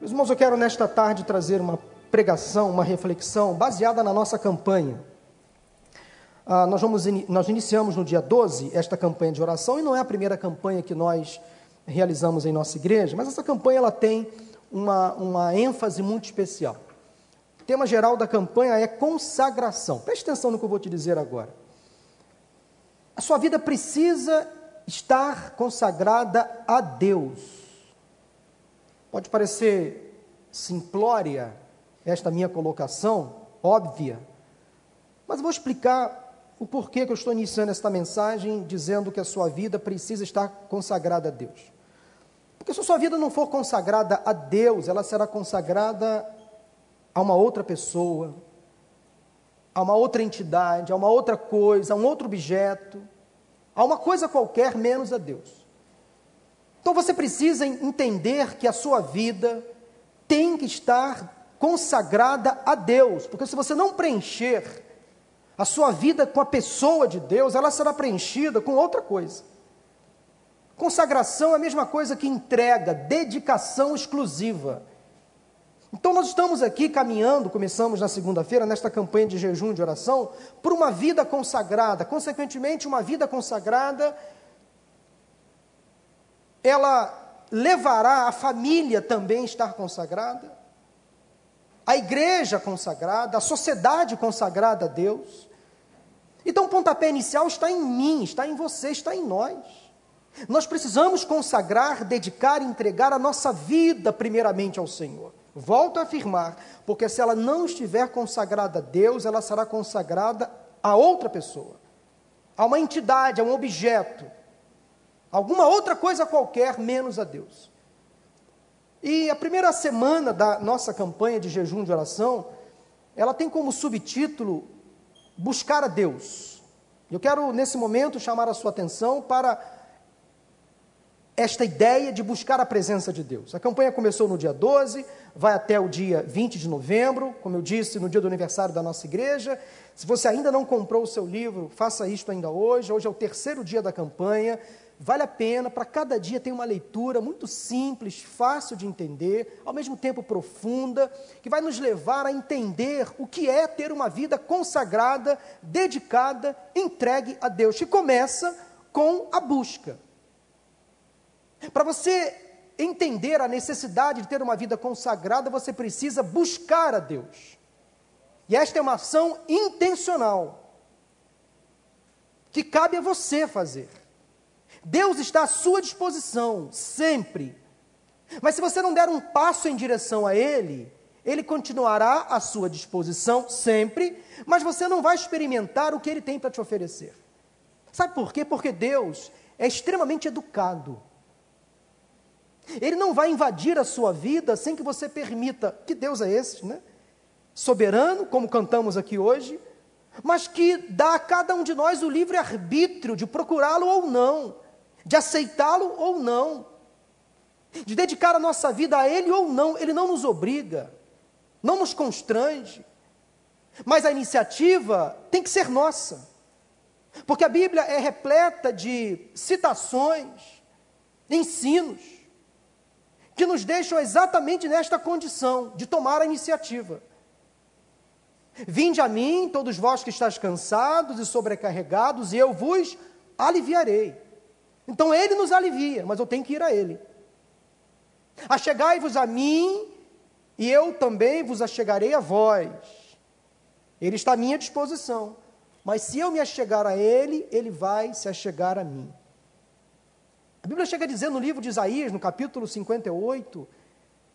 Meus irmãos, eu quero nesta tarde trazer uma pregação, uma reflexão baseada na nossa campanha. Ah, nós, vamos, nós iniciamos no dia 12 esta campanha de oração e não é a primeira campanha que nós realizamos em nossa igreja, mas essa campanha ela tem uma, uma ênfase muito especial. O tema geral da campanha é consagração. Preste atenção no que eu vou te dizer agora. A sua vida precisa estar consagrada a Deus. Pode parecer simplória esta minha colocação, óbvia, mas vou explicar o porquê que eu estou iniciando esta mensagem dizendo que a sua vida precisa estar consagrada a Deus. Porque se a sua vida não for consagrada a Deus, ela será consagrada a uma outra pessoa, a uma outra entidade, a uma outra coisa, a um outro objeto, a uma coisa qualquer menos a Deus. Então você precisa entender que a sua vida tem que estar consagrada a Deus, porque se você não preencher a sua vida com a pessoa de Deus, ela será preenchida com outra coisa. Consagração é a mesma coisa que entrega, dedicação exclusiva. Então nós estamos aqui caminhando, começamos na segunda-feira, nesta campanha de jejum de oração, por uma vida consagrada. Consequentemente, uma vida consagrada ela levará a família também a estar consagrada, a igreja consagrada, a sociedade consagrada a Deus. Então o pontapé inicial está em mim, está em você, está em nós. Nós precisamos consagrar, dedicar, entregar a nossa vida primeiramente ao Senhor. Volto a afirmar, porque se ela não estiver consagrada a Deus, ela será consagrada a outra pessoa, a uma entidade, a um objeto, alguma outra coisa qualquer menos a Deus. E a primeira semana da nossa campanha de jejum de oração, ela tem como subtítulo Buscar a Deus. Eu quero, nesse momento, chamar a sua atenção para esta ideia de buscar a presença de Deus. A campanha começou no dia 12, vai até o dia 20 de novembro, como eu disse, no dia do aniversário da nossa igreja. Se você ainda não comprou o seu livro, faça isto ainda hoje. Hoje é o terceiro dia da campanha. Vale a pena, para cada dia tem uma leitura muito simples, fácil de entender, ao mesmo tempo profunda, que vai nos levar a entender o que é ter uma vida consagrada, dedicada, entregue a Deus, que começa com a busca. Para você entender a necessidade de ter uma vida consagrada, você precisa buscar a Deus. E esta é uma ação intencional, que cabe a você fazer. Deus está à sua disposição, sempre. Mas se você não der um passo em direção a Ele, Ele continuará à sua disposição sempre, mas você não vai experimentar o que Ele tem para te oferecer. Sabe por quê? Porque Deus é extremamente educado. Ele não vai invadir a sua vida sem que você permita. Que Deus é esse, né? Soberano, como cantamos aqui hoje, mas que dá a cada um de nós o livre arbítrio de procurá-lo ou não de aceitá-lo ou não, de dedicar a nossa vida a Ele ou não. Ele não nos obriga, não nos constrange, mas a iniciativa tem que ser nossa, porque a Bíblia é repleta de citações, ensinos, que nos deixam exatamente nesta condição de tomar a iniciativa. Vinde a mim, todos vós que estáis cansados e sobrecarregados, e eu vos aliviarei. Então ele nos alivia, mas eu tenho que ir a ele. Achegai-vos a mim, e eu também vos achegarei a vós. Ele está à minha disposição. Mas se eu me achegar a ele, ele vai se achegar a mim. A Bíblia chega a dizer no livro de Isaías, no capítulo 58,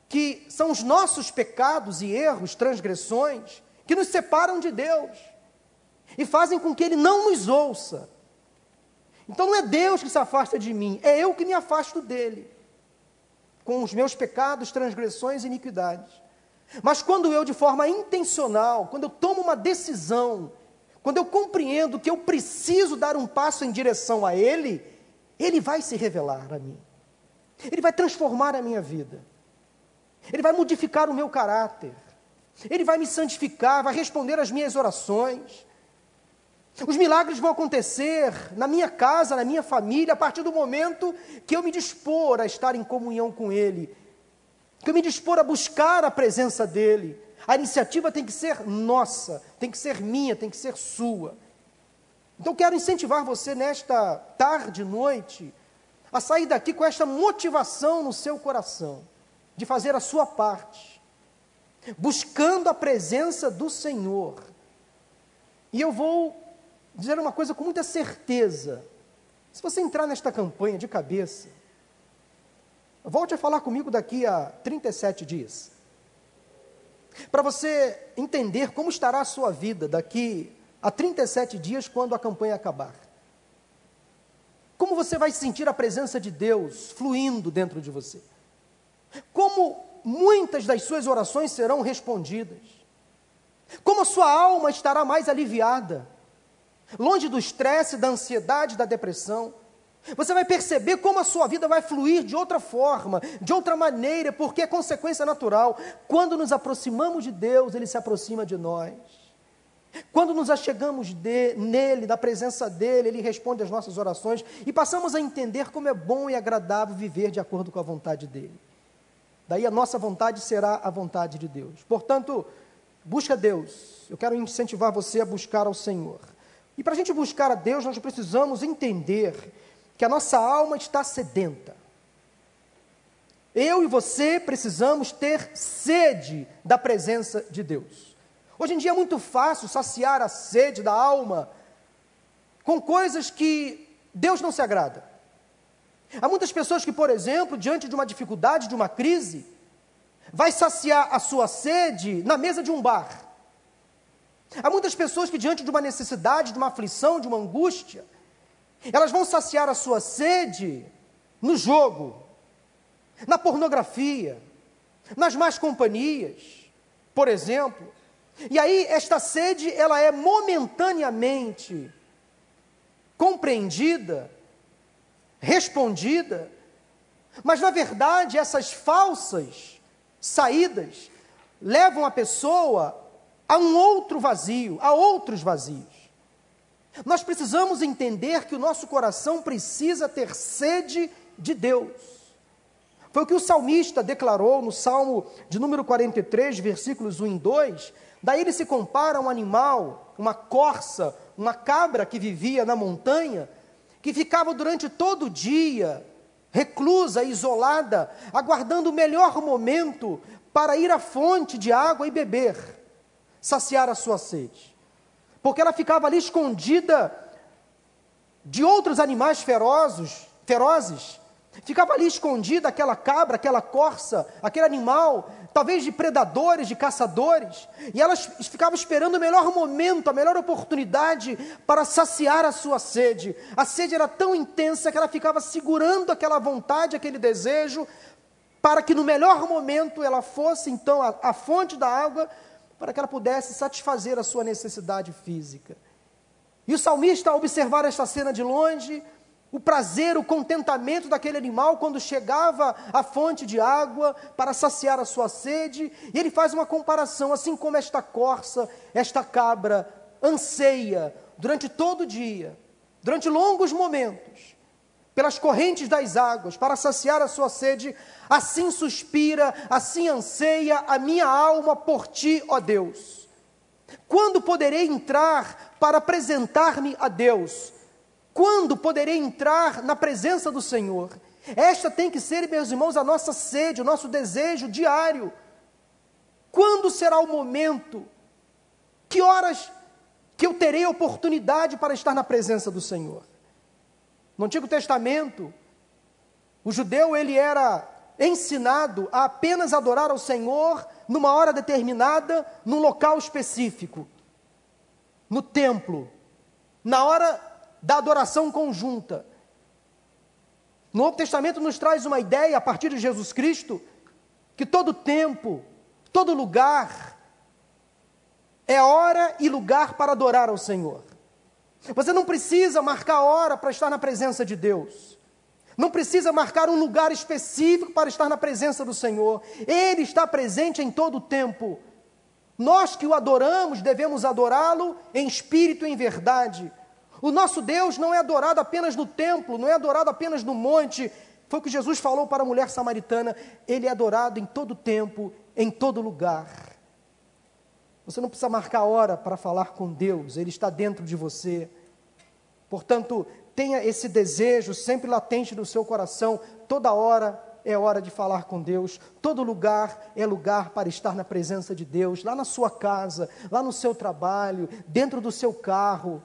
que são os nossos pecados e erros, transgressões, que nos separam de Deus e fazem com que Ele não nos ouça. Então não é Deus que se afasta de mim, é eu que me afasto dele, com os meus pecados, transgressões e iniquidades. Mas quando eu, de forma intencional, quando eu tomo uma decisão, quando eu compreendo que eu preciso dar um passo em direção a Ele, Ele vai se revelar a mim. Ele vai transformar a minha vida. Ele vai modificar o meu caráter. Ele vai me santificar, vai responder às minhas orações. Os milagres vão acontecer na minha casa, na minha família, a partir do momento que eu me dispor a estar em comunhão com Ele. que eu me dispor a buscar a presença dEle. A iniciativa tem que ser nossa, tem que ser minha, tem que ser sua. Então quero incentivar você nesta tarde, noite, a sair daqui com esta motivação no seu coração, de fazer a sua parte, buscando a presença do Senhor. E eu vou dizer uma coisa com muita certeza. Se você entrar nesta campanha de cabeça, volte a falar comigo daqui a 37 dias. Para você entender como estará a sua vida daqui a 37 dias, quando a campanha acabar. Como você vai sentir a presença de Deus fluindo dentro de você? Como muitas das suas orações serão respondidas? Como a sua alma estará mais aliviada? Longe do estresse, da ansiedade, da depressão. Você vai perceber como a sua vida vai fluir de outra forma, de outra maneira, porque é consequência natural. Quando nos aproximamos de Deus, Ele se aproxima de nós. Quando nos achegamos de, nele, da presença dele, ele responde às nossas orações e passamos a entender como é bom e agradável viver de acordo com a vontade dele. Daí a nossa vontade será a vontade de Deus. Portanto, busca Deus. Eu quero incentivar você a buscar ao Senhor. E para a gente buscar a Deus, nós precisamos entender que a nossa alma está sedenta. Eu e você precisamos ter sede da presença de Deus. Hoje em dia é muito fácil saciar a sede da alma com coisas que Deus não se agrada. Há muitas pessoas que, por exemplo, diante de uma dificuldade, de uma crise, vai saciar a sua sede na mesa de um bar. Há muitas pessoas que, diante de uma necessidade, de uma aflição, de uma angústia, elas vão saciar a sua sede no jogo, na pornografia, nas más companhias, por exemplo. E aí esta sede, ela é momentaneamente compreendida, respondida, mas na verdade essas falsas saídas levam a pessoa a um outro vazio, a outros vazios. Nós precisamos entender que o nosso coração precisa ter sede de Deus. Foi o que o salmista declarou no Salmo de número 43, versículos 1 e 2, Daí ele se compara a um animal, uma corça, uma cabra que vivia na montanha, que ficava durante todo o dia reclusa, isolada, aguardando o melhor momento para ir à fonte de água e beber, saciar a sua sede. Porque ela ficava ali escondida de outros animais ferozes, ferozes. Ficava ali escondida aquela cabra, aquela corça, aquele animal talvez de predadores, de caçadores, e elas ficavam esperando o melhor momento, a melhor oportunidade para saciar a sua sede. A sede era tão intensa que ela ficava segurando aquela vontade, aquele desejo, para que no melhor momento ela fosse então a, a fonte da água, para que ela pudesse satisfazer a sua necessidade física. E o salmista, ao observar esta cena de longe, o prazer, o contentamento daquele animal quando chegava à fonte de água para saciar a sua sede. E ele faz uma comparação, assim como esta corça, esta cabra, anseia durante todo o dia, durante longos momentos, pelas correntes das águas, para saciar a sua sede, assim suspira, assim anseia a minha alma por ti, ó Deus. Quando poderei entrar para apresentar-me a Deus? Quando poderei entrar na presença do Senhor? Esta tem que ser, meus irmãos, a nossa sede, o nosso desejo diário. Quando será o momento? Que horas que eu terei oportunidade para estar na presença do Senhor? No Antigo Testamento, o judeu ele era ensinado a apenas adorar ao Senhor numa hora determinada, num local específico, no templo, na hora da adoração conjunta. No Novo Testamento nos traz uma ideia, a partir de Jesus Cristo, que todo tempo, todo lugar, é hora e lugar para adorar ao Senhor. Você não precisa marcar hora para estar na presença de Deus. Não precisa marcar um lugar específico para estar na presença do Senhor. Ele está presente em todo o tempo. Nós que o adoramos devemos adorá-lo em espírito e em verdade. O nosso Deus não é adorado apenas no templo, não é adorado apenas no monte. Foi o que Jesus falou para a mulher samaritana: Ele é adorado em todo tempo, em todo lugar. Você não precisa marcar hora para falar com Deus, Ele está dentro de você. Portanto, tenha esse desejo sempre latente no seu coração, toda hora é hora de falar com Deus, todo lugar é lugar para estar na presença de Deus, lá na sua casa, lá no seu trabalho, dentro do seu carro.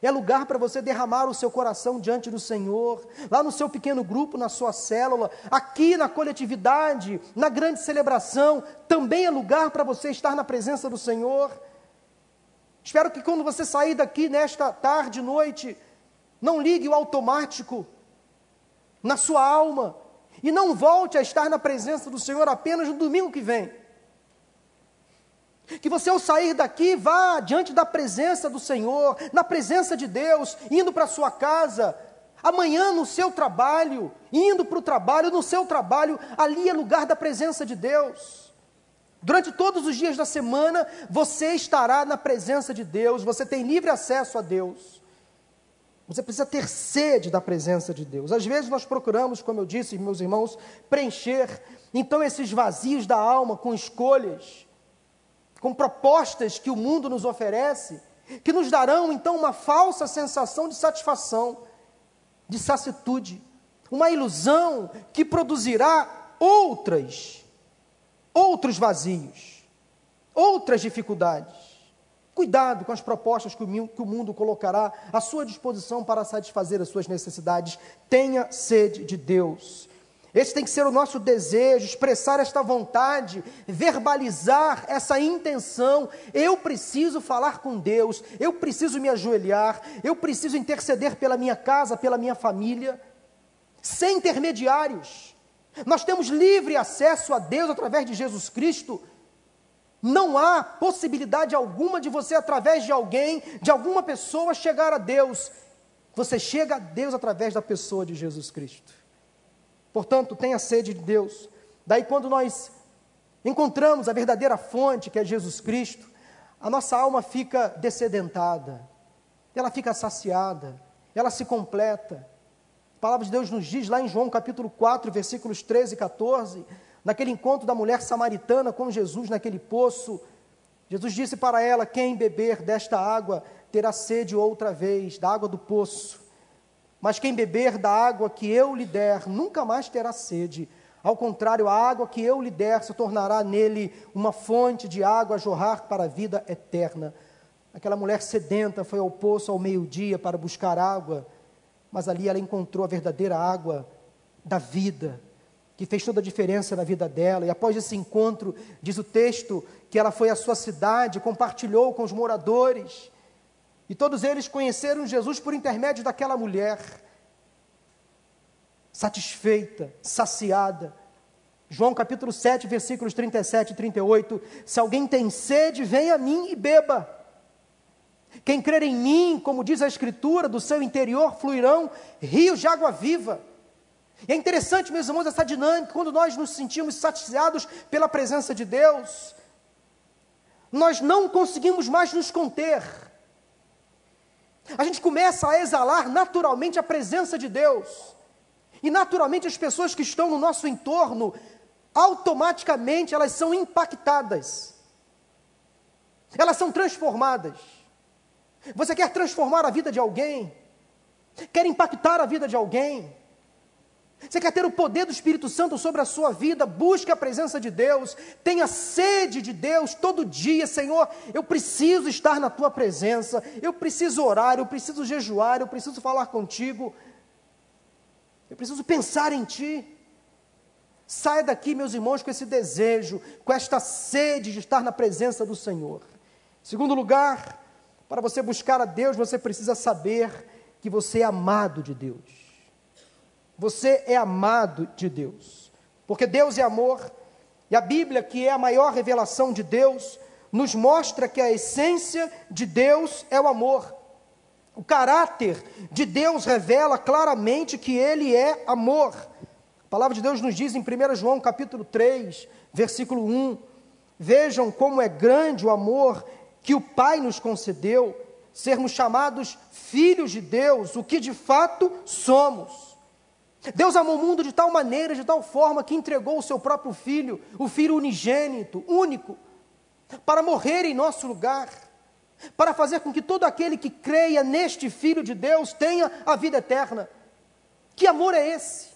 É lugar para você derramar o seu coração diante do Senhor, lá no seu pequeno grupo, na sua célula, aqui na coletividade, na grande celebração, também é lugar para você estar na presença do Senhor. Espero que quando você sair daqui nesta tarde, noite, não ligue o automático na sua alma e não volte a estar na presença do Senhor apenas no domingo que vem. Que você, ao sair daqui, vá diante da presença do Senhor, na presença de Deus, indo para a sua casa, amanhã no seu trabalho, indo para o trabalho, no seu trabalho, ali é lugar da presença de Deus. Durante todos os dias da semana, você estará na presença de Deus, você tem livre acesso a Deus. Você precisa ter sede da presença de Deus. Às vezes nós procuramos, como eu disse, meus irmãos, preencher então esses vazios da alma com escolhas com propostas que o mundo nos oferece, que nos darão então uma falsa sensação de satisfação, de sacitude, uma ilusão que produzirá outras, outros vazios, outras dificuldades. Cuidado com as propostas que o mundo colocará à sua disposição para satisfazer as suas necessidades. Tenha sede de Deus. Esse tem que ser o nosso desejo, expressar esta vontade, verbalizar essa intenção. Eu preciso falar com Deus, eu preciso me ajoelhar, eu preciso interceder pela minha casa, pela minha família, sem intermediários. Nós temos livre acesso a Deus através de Jesus Cristo. Não há possibilidade alguma de você, através de alguém, de alguma pessoa, chegar a Deus. Você chega a Deus através da pessoa de Jesus Cristo. Portanto, tenha sede de Deus. Daí, quando nós encontramos a verdadeira fonte, que é Jesus Cristo, a nossa alma fica descedentada, ela fica saciada, ela se completa. A palavra de Deus nos diz lá em João capítulo 4, versículos 13 e 14, naquele encontro da mulher samaritana com Jesus naquele poço, Jesus disse para ela: Quem beber desta água terá sede outra vez, da água do poço. Mas quem beber da água que eu lhe der, nunca mais terá sede. Ao contrário, a água que eu lhe der se tornará nele uma fonte de água a jorrar para a vida eterna. Aquela mulher sedenta foi ao poço ao meio-dia para buscar água, mas ali ela encontrou a verdadeira água da vida, que fez toda a diferença na vida dela. E após esse encontro, diz o texto, que ela foi à sua cidade, compartilhou com os moradores e todos eles conheceram Jesus por intermédio daquela mulher, satisfeita, saciada. João capítulo 7, versículos 37 e 38. Se alguém tem sede, venha a mim e beba. Quem crer em mim, como diz a Escritura, do seu interior fluirão rios de água viva. E é interessante, meus irmãos, essa dinâmica, quando nós nos sentimos saciados pela presença de Deus, nós não conseguimos mais nos conter. A gente começa a exalar naturalmente a presença de Deus. E naturalmente as pessoas que estão no nosso entorno, automaticamente elas são impactadas. Elas são transformadas. Você quer transformar a vida de alguém? Quer impactar a vida de alguém? Você quer ter o poder do Espírito Santo sobre a sua vida? Busque a presença de Deus, tenha sede de Deus todo dia, Senhor. Eu preciso estar na tua presença, eu preciso orar, eu preciso jejuar, eu preciso falar contigo, eu preciso pensar em Ti. Saia daqui, meus irmãos, com esse desejo, com esta sede de estar na presença do Senhor. Segundo lugar, para você buscar a Deus, você precisa saber que você é amado de Deus. Você é amado de Deus. Porque Deus é amor, e a Bíblia, que é a maior revelação de Deus, nos mostra que a essência de Deus é o amor. O caráter de Deus revela claramente que ele é amor. A palavra de Deus nos diz em 1 João capítulo 3, versículo 1: Vejam como é grande o amor que o Pai nos concedeu, sermos chamados filhos de Deus, o que de fato somos. Deus amou o mundo de tal maneira, de tal forma, que entregou o seu próprio filho, o filho unigênito, único, para morrer em nosso lugar, para fazer com que todo aquele que creia neste filho de Deus tenha a vida eterna. Que amor é esse?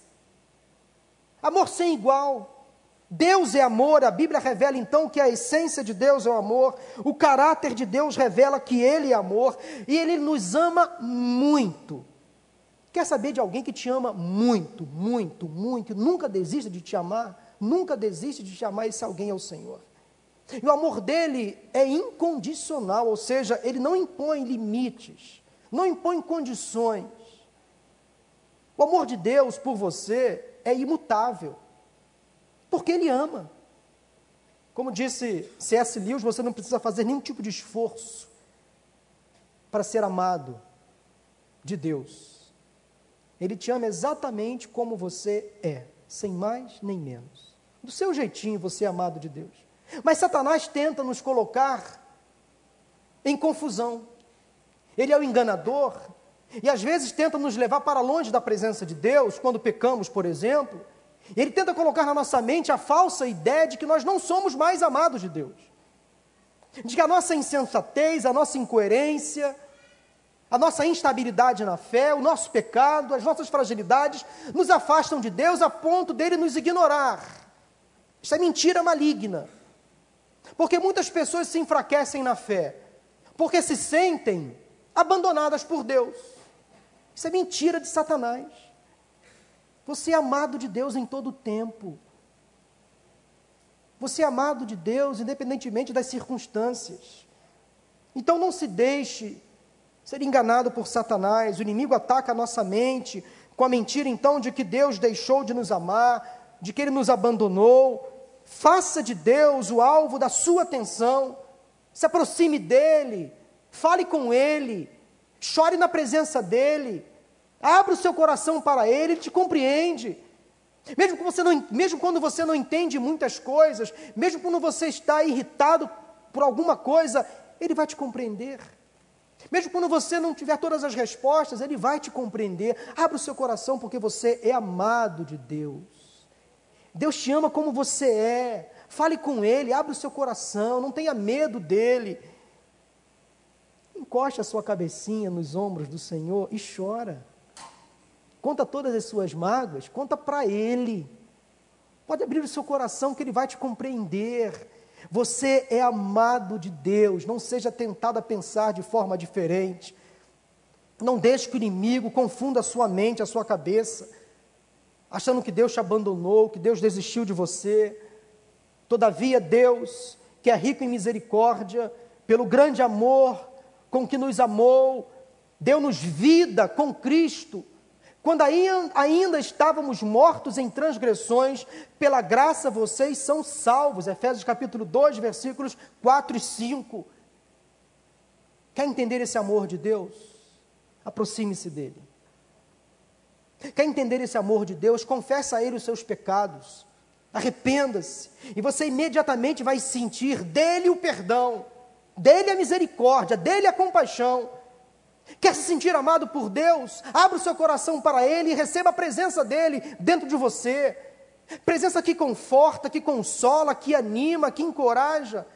Amor sem igual. Deus é amor, a Bíblia revela então que a essência de Deus é o amor, o caráter de Deus revela que Ele é amor e Ele nos ama muito. Quer saber de alguém que te ama muito, muito, muito, nunca desista de te amar, nunca desiste de te amar, esse alguém é o Senhor. E o amor dele é incondicional, ou seja, ele não impõe limites, não impõe condições. O amor de Deus por você é imutável, porque ele ama. Como disse C.S. Lewis, você não precisa fazer nenhum tipo de esforço para ser amado de Deus. Ele te ama exatamente como você é, sem mais nem menos. Do seu jeitinho você é amado de Deus. Mas Satanás tenta nos colocar em confusão. Ele é o enganador e às vezes tenta nos levar para longe da presença de Deus, quando pecamos, por exemplo. Ele tenta colocar na nossa mente a falsa ideia de que nós não somos mais amados de Deus. De que a nossa insensatez, a nossa incoerência, a nossa instabilidade na fé, o nosso pecado, as nossas fragilidades nos afastam de Deus a ponto dele nos ignorar. Isso é mentira maligna. Porque muitas pessoas se enfraquecem na fé, porque se sentem abandonadas por Deus. Isso é mentira de Satanás. Você é amado de Deus em todo o tempo. Você é amado de Deus independentemente das circunstâncias. Então não se deixe ser enganado por Satanás. O inimigo ataca a nossa mente com a mentira então de que Deus deixou de nos amar, de que ele nos abandonou. Faça de Deus o alvo da sua atenção. Se aproxime dele, fale com ele, chore na presença dele. Abra o seu coração para ele, ele te compreende. Mesmo, que você não, mesmo quando você não entende muitas coisas, mesmo quando você está irritado por alguma coisa, ele vai te compreender. Mesmo quando você não tiver todas as respostas, Ele vai te compreender. Abra o seu coração, porque você é amado de Deus. Deus te ama como você é. Fale com Ele, abra o seu coração, não tenha medo dEle. Encoste a sua cabecinha nos ombros do Senhor e chora. Conta todas as suas mágoas, conta para Ele. Pode abrir o seu coração que Ele vai te compreender. Você é amado de Deus, não seja tentado a pensar de forma diferente. Não deixe que o inimigo confunda a sua mente, a sua cabeça, achando que Deus te abandonou, que Deus desistiu de você. Todavia, Deus, que é rico em misericórdia, pelo grande amor com que nos amou, deu-nos vida com Cristo quando ainda estávamos mortos em transgressões, pela graça vocês são salvos. Efésios capítulo 2, versículos 4 e 5. Quer entender esse amor de Deus? Aproxime-se dele. Quer entender esse amor de Deus? Confessa a ele os seus pecados. Arrependa-se. E você imediatamente vai sentir dele o perdão, dele a misericórdia, dele a compaixão Quer se sentir amado por Deus? Abra o seu coração para Ele e receba a presença dEle dentro de você. Presença que conforta, que consola, que anima, que encoraja.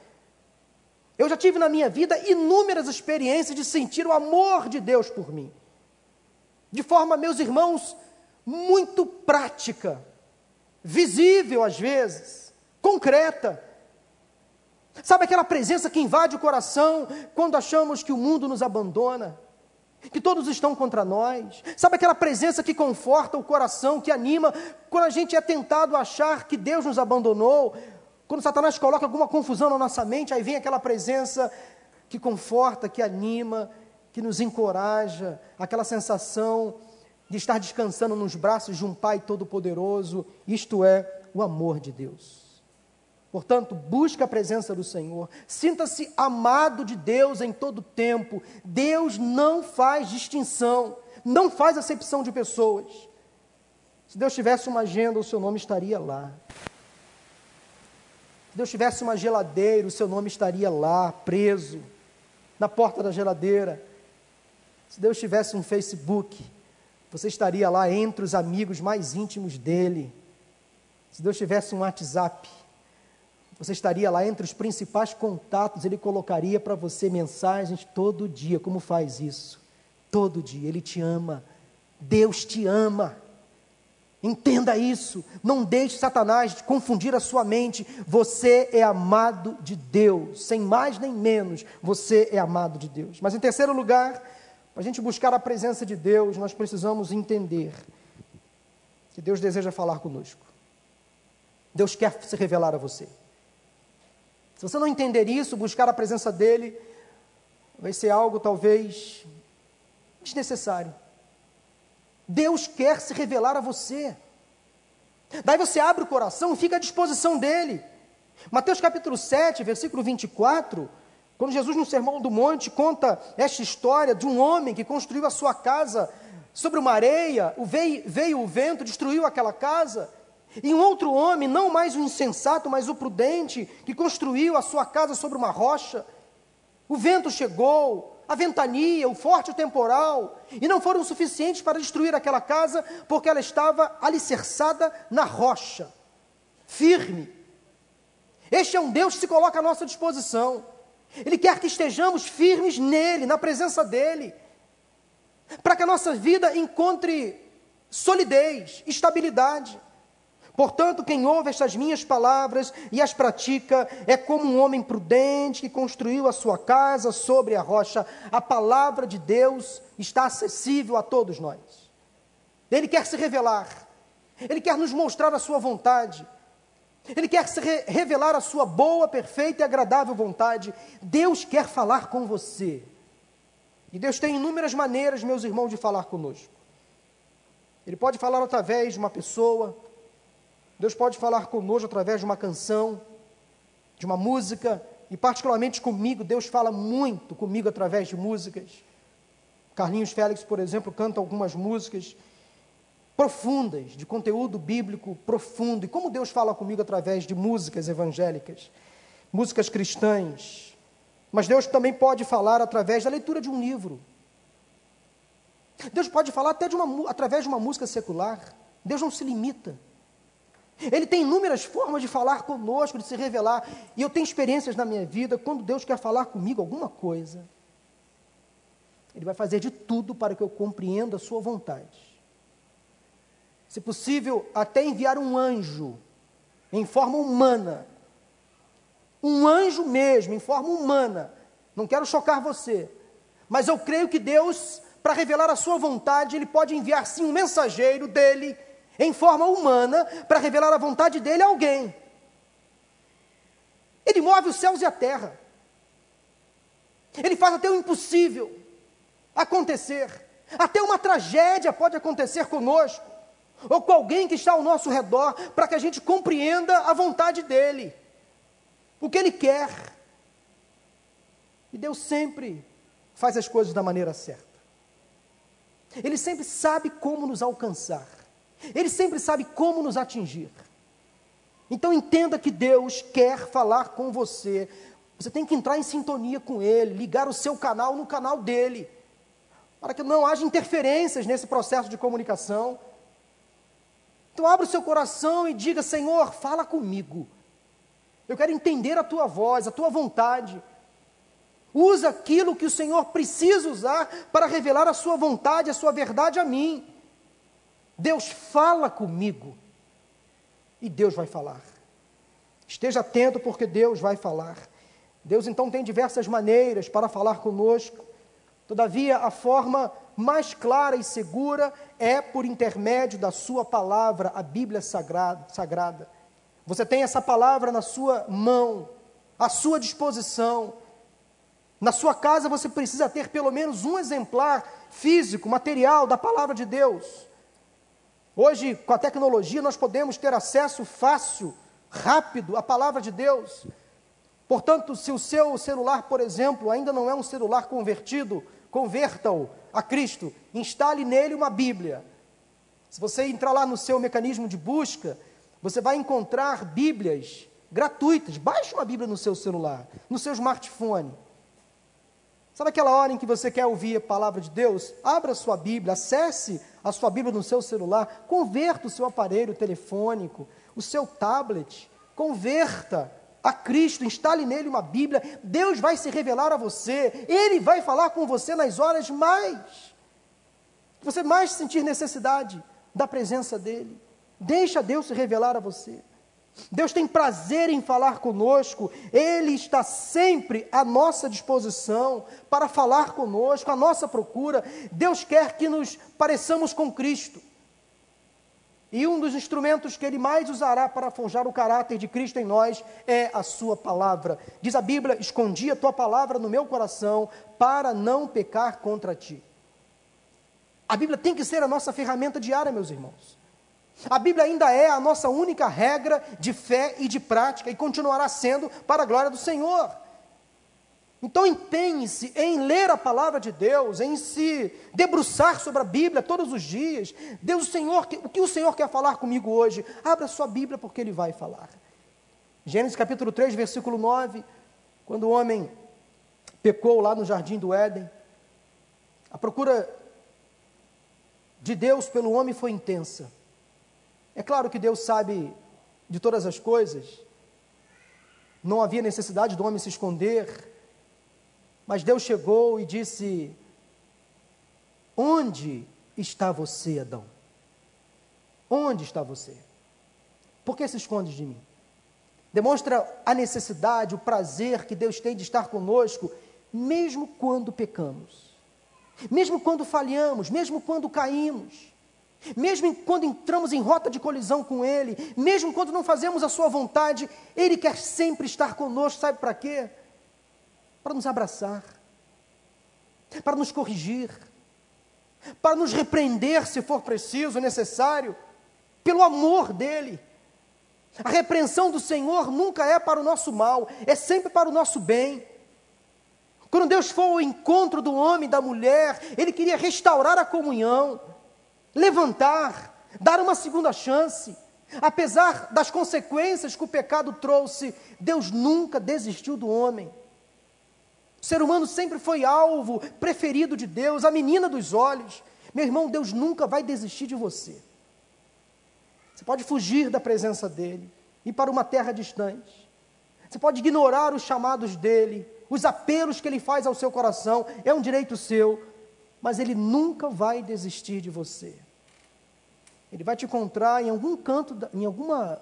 Eu já tive na minha vida inúmeras experiências de sentir o amor de Deus por mim. De forma, meus irmãos, muito prática, visível às vezes, concreta. Sabe aquela presença que invade o coração quando achamos que o mundo nos abandona? Que todos estão contra nós. Sabe aquela presença que conforta o coração, que anima, quando a gente é tentado a achar que Deus nos abandonou, quando Satanás coloca alguma confusão na nossa mente, aí vem aquela presença que conforta, que anima, que nos encoraja, aquela sensação de estar descansando nos braços de um Pai Todo-Poderoso, isto é o amor de Deus. Portanto, busque a presença do Senhor, sinta-se amado de Deus em todo tempo. Deus não faz distinção, não faz acepção de pessoas. Se Deus tivesse uma agenda, o seu nome estaria lá. Se Deus tivesse uma geladeira, o seu nome estaria lá, preso, na porta da geladeira. Se Deus tivesse um Facebook, você estaria lá entre os amigos mais íntimos dele. Se Deus tivesse um WhatsApp, você estaria lá entre os principais contatos, ele colocaria para você mensagens todo dia. Como faz isso? Todo dia. Ele te ama. Deus te ama. Entenda isso. Não deixe Satanás confundir a sua mente. Você é amado de Deus. Sem mais nem menos, você é amado de Deus. Mas em terceiro lugar, para a gente buscar a presença de Deus, nós precisamos entender que Deus deseja falar conosco. Deus quer se revelar a você. Se você não entender isso, buscar a presença dele, vai ser algo talvez desnecessário. Deus quer se revelar a você. Daí você abre o coração e fica à disposição dele. Mateus capítulo 7, versículo 24, quando Jesus no Sermão do Monte conta esta história de um homem que construiu a sua casa sobre uma areia, veio, veio o vento, destruiu aquela casa, e um outro homem, não mais o insensato, mas o prudente, que construiu a sua casa sobre uma rocha. O vento chegou, a ventania, o forte temporal, e não foram suficientes para destruir aquela casa, porque ela estava alicerçada na rocha, firme. Este é um Deus que se coloca à nossa disposição. Ele quer que estejamos firmes nele, na presença dele, para que a nossa vida encontre solidez, estabilidade. Portanto, quem ouve estas minhas palavras e as pratica é como um homem prudente que construiu a sua casa sobre a rocha. A palavra de Deus está acessível a todos nós. Ele quer se revelar, ele quer nos mostrar a sua vontade, ele quer se re revelar a sua boa, perfeita e agradável vontade. Deus quer falar com você. E Deus tem inúmeras maneiras, meus irmãos, de falar conosco. Ele pode falar através de uma pessoa, Deus pode falar conosco através de uma canção, de uma música, e particularmente comigo, Deus fala muito comigo através de músicas. Carlinhos Félix, por exemplo, canta algumas músicas profundas, de conteúdo bíblico profundo. E como Deus fala comigo através de músicas evangélicas, músicas cristãs. Mas Deus também pode falar através da leitura de um livro. Deus pode falar até de uma, através de uma música secular. Deus não se limita. Ele tem inúmeras formas de falar conosco, de se revelar. E eu tenho experiências na minha vida, quando Deus quer falar comigo alguma coisa, Ele vai fazer de tudo para que eu compreenda a Sua vontade. Se possível, até enviar um anjo em forma humana. Um anjo mesmo, em forma humana. Não quero chocar você, mas eu creio que Deus, para revelar a Sua vontade, Ele pode enviar sim um mensageiro dele em forma humana para revelar a vontade dele a alguém. Ele move os céus e a terra. Ele faz até o impossível acontecer. Até uma tragédia pode acontecer conosco, ou com alguém que está ao nosso redor, para que a gente compreenda a vontade dele, o que ele quer. E Deus sempre faz as coisas da maneira certa. Ele sempre sabe como nos alcançar. Ele sempre sabe como nos atingir. Então entenda que Deus quer falar com você. Você tem que entrar em sintonia com Ele, ligar o seu canal no canal dele, para que não haja interferências nesse processo de comunicação. Então abra o seu coração e diga: Senhor, fala comigo. Eu quero entender a tua voz, a tua vontade. Usa aquilo que o Senhor precisa usar para revelar a sua vontade, a sua verdade a mim. Deus fala comigo e Deus vai falar. Esteja atento porque Deus vai falar. Deus então tem diversas maneiras para falar conosco. Todavia, a forma mais clara e segura é por intermédio da sua palavra, a Bíblia sagrada. Você tem essa palavra na sua mão, à sua disposição. Na sua casa você precisa ter pelo menos um exemplar físico, material da palavra de Deus. Hoje, com a tecnologia, nós podemos ter acesso fácil, rápido à palavra de Deus. Portanto, se o seu celular, por exemplo, ainda não é um celular convertido, converta-o a Cristo, instale nele uma Bíblia. Se você entrar lá no seu mecanismo de busca, você vai encontrar Bíblias gratuitas. Baixe uma Bíblia no seu celular, no seu smartphone. Sabe aquela hora em que você quer ouvir a palavra de Deus? Abra a sua Bíblia, acesse a sua Bíblia no seu celular, converta o seu aparelho telefônico, o seu tablet, converta a Cristo, instale nele uma Bíblia, Deus vai se revelar a você, Ele vai falar com você nas horas mais, que você mais sentir necessidade da presença dEle. Deixa Deus se revelar a você. Deus tem prazer em falar conosco, Ele está sempre à nossa disposição para falar conosco, à nossa procura. Deus quer que nos pareçamos com Cristo. E um dos instrumentos que ele mais usará para forjar o caráter de Cristo em nós é a sua palavra. Diz a Bíblia: Escondi a tua palavra no meu coração para não pecar contra ti. A Bíblia tem que ser a nossa ferramenta diária, meus irmãos. A Bíblia ainda é a nossa única regra de fé e de prática e continuará sendo para a glória do Senhor. Então empenhe-se em ler a palavra de Deus, em se debruçar sobre a Bíblia todos os dias. Deus, o Senhor, o que o Senhor quer falar comigo hoje? Abra sua Bíblia porque Ele vai falar. Gênesis capítulo 3, versículo 9, quando o homem pecou lá no jardim do Éden, a procura de Deus pelo homem foi intensa. É claro que Deus sabe de todas as coisas, não havia necessidade do homem se esconder, mas Deus chegou e disse: Onde está você, Adão? Onde está você? Por que se esconde de mim? Demonstra a necessidade, o prazer que Deus tem de estar conosco, mesmo quando pecamos, mesmo quando falhamos, mesmo quando caímos. Mesmo quando entramos em rota de colisão com Ele, mesmo quando não fazemos a Sua vontade, Ele quer sempre estar conosco, sabe para quê? Para nos abraçar, para nos corrigir, para nos repreender se for preciso, necessário, pelo amor dEle. A repreensão do Senhor nunca é para o nosso mal, é sempre para o nosso bem. Quando Deus foi ao encontro do homem e da mulher, Ele queria restaurar a comunhão levantar, dar uma segunda chance. Apesar das consequências que o pecado trouxe, Deus nunca desistiu do homem. O ser humano sempre foi alvo preferido de Deus, a menina dos olhos. Meu irmão, Deus nunca vai desistir de você. Você pode fugir da presença dEle, ir para uma terra distante. Você pode ignorar os chamados dEle, os apelos que Ele faz ao seu coração, é um direito seu, mas Ele nunca vai desistir de você. Ele vai te encontrar em algum canto, em alguma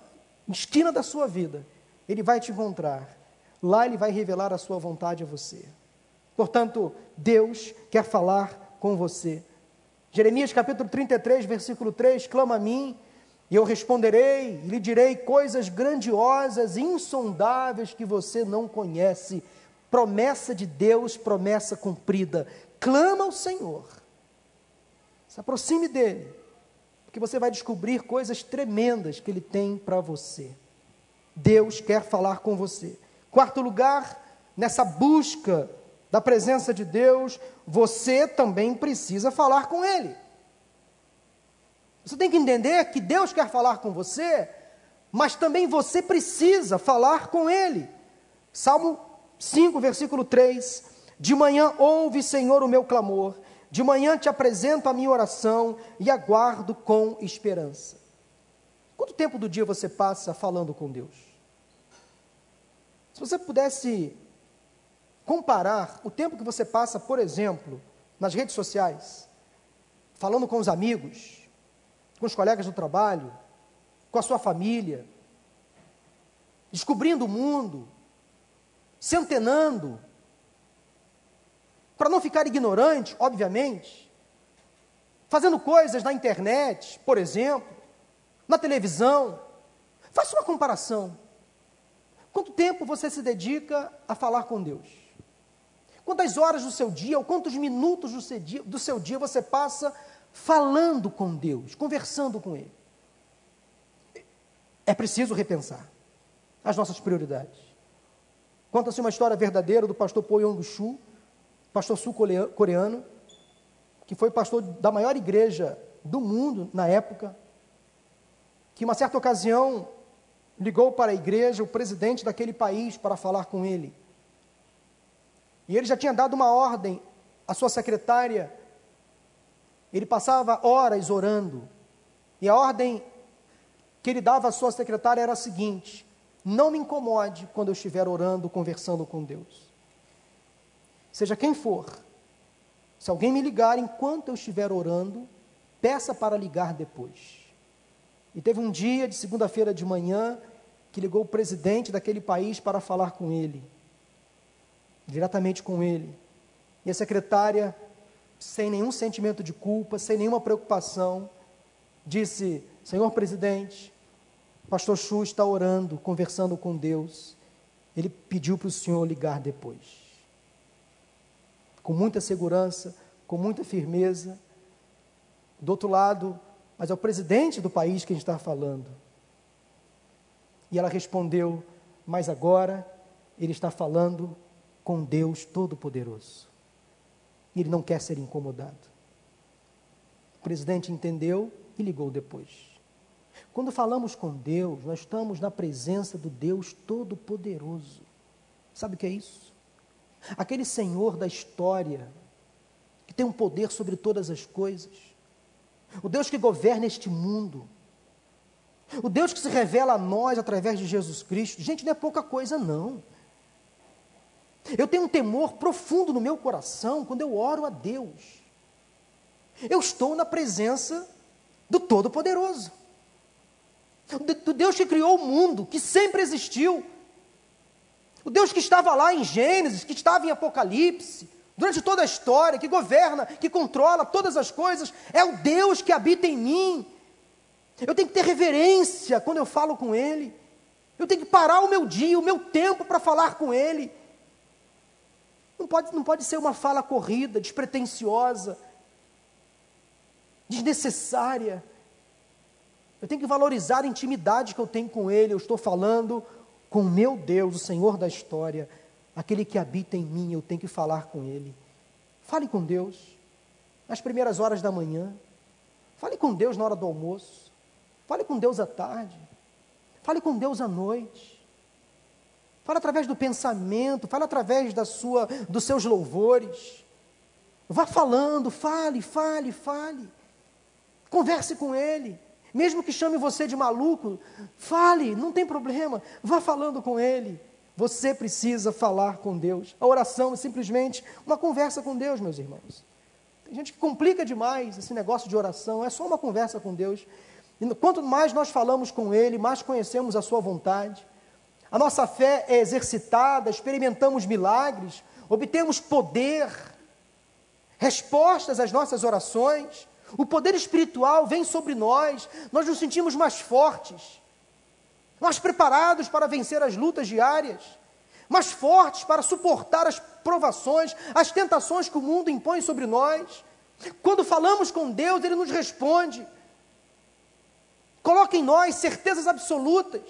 esquina da sua vida. Ele vai te encontrar. Lá ele vai revelar a sua vontade a você. Portanto, Deus quer falar com você. Jeremias capítulo 33, versículo 3: clama a mim, e eu responderei, e lhe direi coisas grandiosas, insondáveis que você não conhece. Promessa de Deus, promessa cumprida. Clama ao Senhor. Se aproxime dele que você vai descobrir coisas tremendas que Ele tem para você. Deus quer falar com você. Quarto lugar, nessa busca da presença de Deus, você também precisa falar com Ele. Você tem que entender que Deus quer falar com você, mas também você precisa falar com Ele. Salmo 5, versículo 3: De manhã ouve, Senhor, o meu clamor de manhã te apresento a minha oração e aguardo com esperança. Quanto tempo do dia você passa falando com Deus? Se você pudesse comparar o tempo que você passa, por exemplo, nas redes sociais, falando com os amigos, com os colegas do trabalho, com a sua família, descobrindo o mundo, centenando, para não ficar ignorante, obviamente, fazendo coisas na internet, por exemplo, na televisão. Faça uma comparação. Quanto tempo você se dedica a falar com Deus? Quantas horas do seu dia, ou quantos minutos do seu dia, do seu dia você passa falando com Deus, conversando com Ele? É preciso repensar as nossas prioridades. Conta-se uma história verdadeira do pastor Po Yong-Shu, pastor sul-coreano, que foi pastor da maior igreja do mundo na época, que uma certa ocasião ligou para a igreja o presidente daquele país para falar com ele. E ele já tinha dado uma ordem à sua secretária. Ele passava horas orando. E a ordem que ele dava à sua secretária era a seguinte: não me incomode quando eu estiver orando, conversando com Deus. Seja quem for, se alguém me ligar enquanto eu estiver orando, peça para ligar depois. E teve um dia de segunda-feira de manhã que ligou o presidente daquele país para falar com ele, diretamente com ele. E a secretária, sem nenhum sentimento de culpa, sem nenhuma preocupação, disse: Senhor presidente, pastor Chu está orando, conversando com Deus. Ele pediu para o senhor ligar depois. Com muita segurança, com muita firmeza. Do outro lado, mas é o presidente do país que a gente está falando. E ela respondeu: Mas agora ele está falando com Deus Todo-Poderoso. E ele não quer ser incomodado. O presidente entendeu e ligou depois. Quando falamos com Deus, nós estamos na presença do Deus Todo-Poderoso. Sabe o que é isso? Aquele Senhor da história, que tem um poder sobre todas as coisas, o Deus que governa este mundo, o Deus que se revela a nós através de Jesus Cristo. Gente, não é pouca coisa, não. Eu tenho um temor profundo no meu coração quando eu oro a Deus. Eu estou na presença do Todo-Poderoso, do Deus que criou o mundo, que sempre existiu, o Deus que estava lá em Gênesis, que estava em Apocalipse, durante toda a história, que governa, que controla todas as coisas, é o Deus que habita em mim. Eu tenho que ter reverência quando eu falo com Ele. Eu tenho que parar o meu dia, o meu tempo para falar com Ele. Não pode, não pode ser uma fala corrida, despretensiosa, desnecessária. Eu tenho que valorizar a intimidade que eu tenho com Ele. Eu estou falando com o meu Deus, o Senhor da história aquele que habita em mim, eu tenho que falar com ele. Fale com Deus nas primeiras horas da manhã. Fale com Deus na hora do almoço. Fale com Deus à tarde. Fale com Deus à noite. Fale através do pensamento, fale através da sua, dos seus louvores. Vá falando, fale, fale, fale. Converse com Ele. Mesmo que chame você de maluco, fale, não tem problema. Vá falando com Ele. Você precisa falar com Deus. A oração é simplesmente uma conversa com Deus, meus irmãos. Tem gente que complica demais esse negócio de oração, é só uma conversa com Deus. E quanto mais nós falamos com Ele, mais conhecemos a Sua vontade. A nossa fé é exercitada, experimentamos milagres, obtemos poder, respostas às nossas orações. O poder espiritual vem sobre nós, nós nos sentimos mais fortes mais preparados para vencer as lutas diárias, mais fortes para suportar as provações, as tentações que o mundo impõe sobre nós. Quando falamos com Deus, Ele nos responde. Coloca em nós certezas absolutas.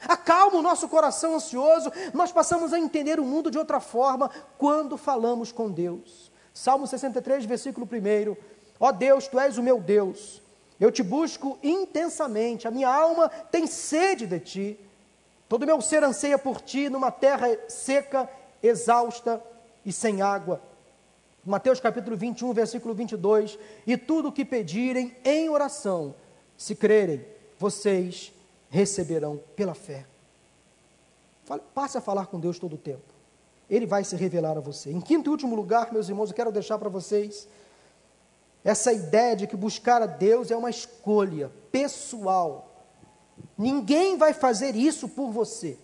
Acalma o nosso coração ansioso. Nós passamos a entender o mundo de outra forma quando falamos com Deus. Salmo 63, versículo 1. Ó oh Deus, tu és o meu Deus. Eu te busco intensamente, a minha alma tem sede de ti. Todo o meu ser anseia por ti numa terra seca, exausta e sem água. Mateus capítulo 21, versículo 22. E tudo o que pedirem em oração, se crerem, vocês receberão pela fé. Passe a falar com Deus todo o tempo. Ele vai se revelar a você. Em quinto e último lugar, meus irmãos, eu quero deixar para vocês essa ideia de que buscar a Deus é uma escolha pessoal. Ninguém vai fazer isso por você.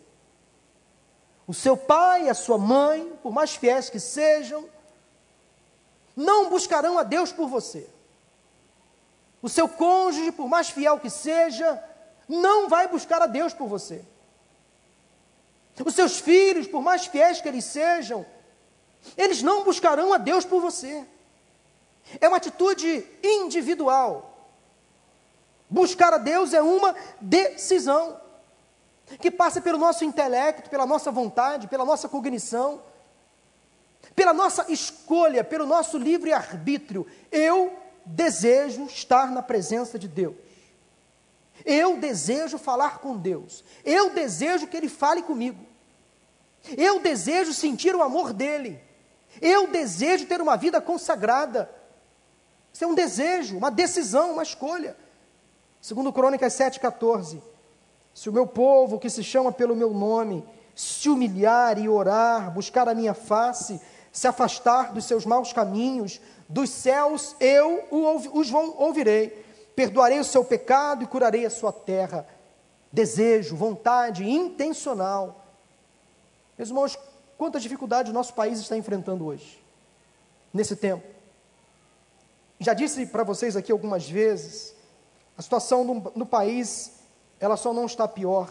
O seu pai, a sua mãe, por mais fiéis que sejam, não buscarão a Deus por você. O seu cônjuge, por mais fiel que seja, não vai buscar a Deus por você. Os seus filhos, por mais fiéis que eles sejam, eles não buscarão a Deus por você. É uma atitude individual. Buscar a Deus é uma decisão que passa pelo nosso intelecto, pela nossa vontade, pela nossa cognição, pela nossa escolha, pelo nosso livre arbítrio. Eu desejo estar na presença de Deus. Eu desejo falar com Deus. Eu desejo que Ele fale comigo. Eu desejo sentir o amor dEle. Eu desejo ter uma vida consagrada. Isso é um desejo, uma decisão, uma escolha. Segundo Crônicas 7,14. Se o meu povo, que se chama pelo meu nome, se humilhar e orar, buscar a minha face, se afastar dos seus maus caminhos, dos céus eu os ouvirei, perdoarei o seu pecado e curarei a sua terra. Desejo, vontade intencional. Meus irmãos, quantas dificuldades o nosso país está enfrentando hoje, nesse tempo. Já disse para vocês aqui algumas vezes, a situação no, no país, ela só não está pior,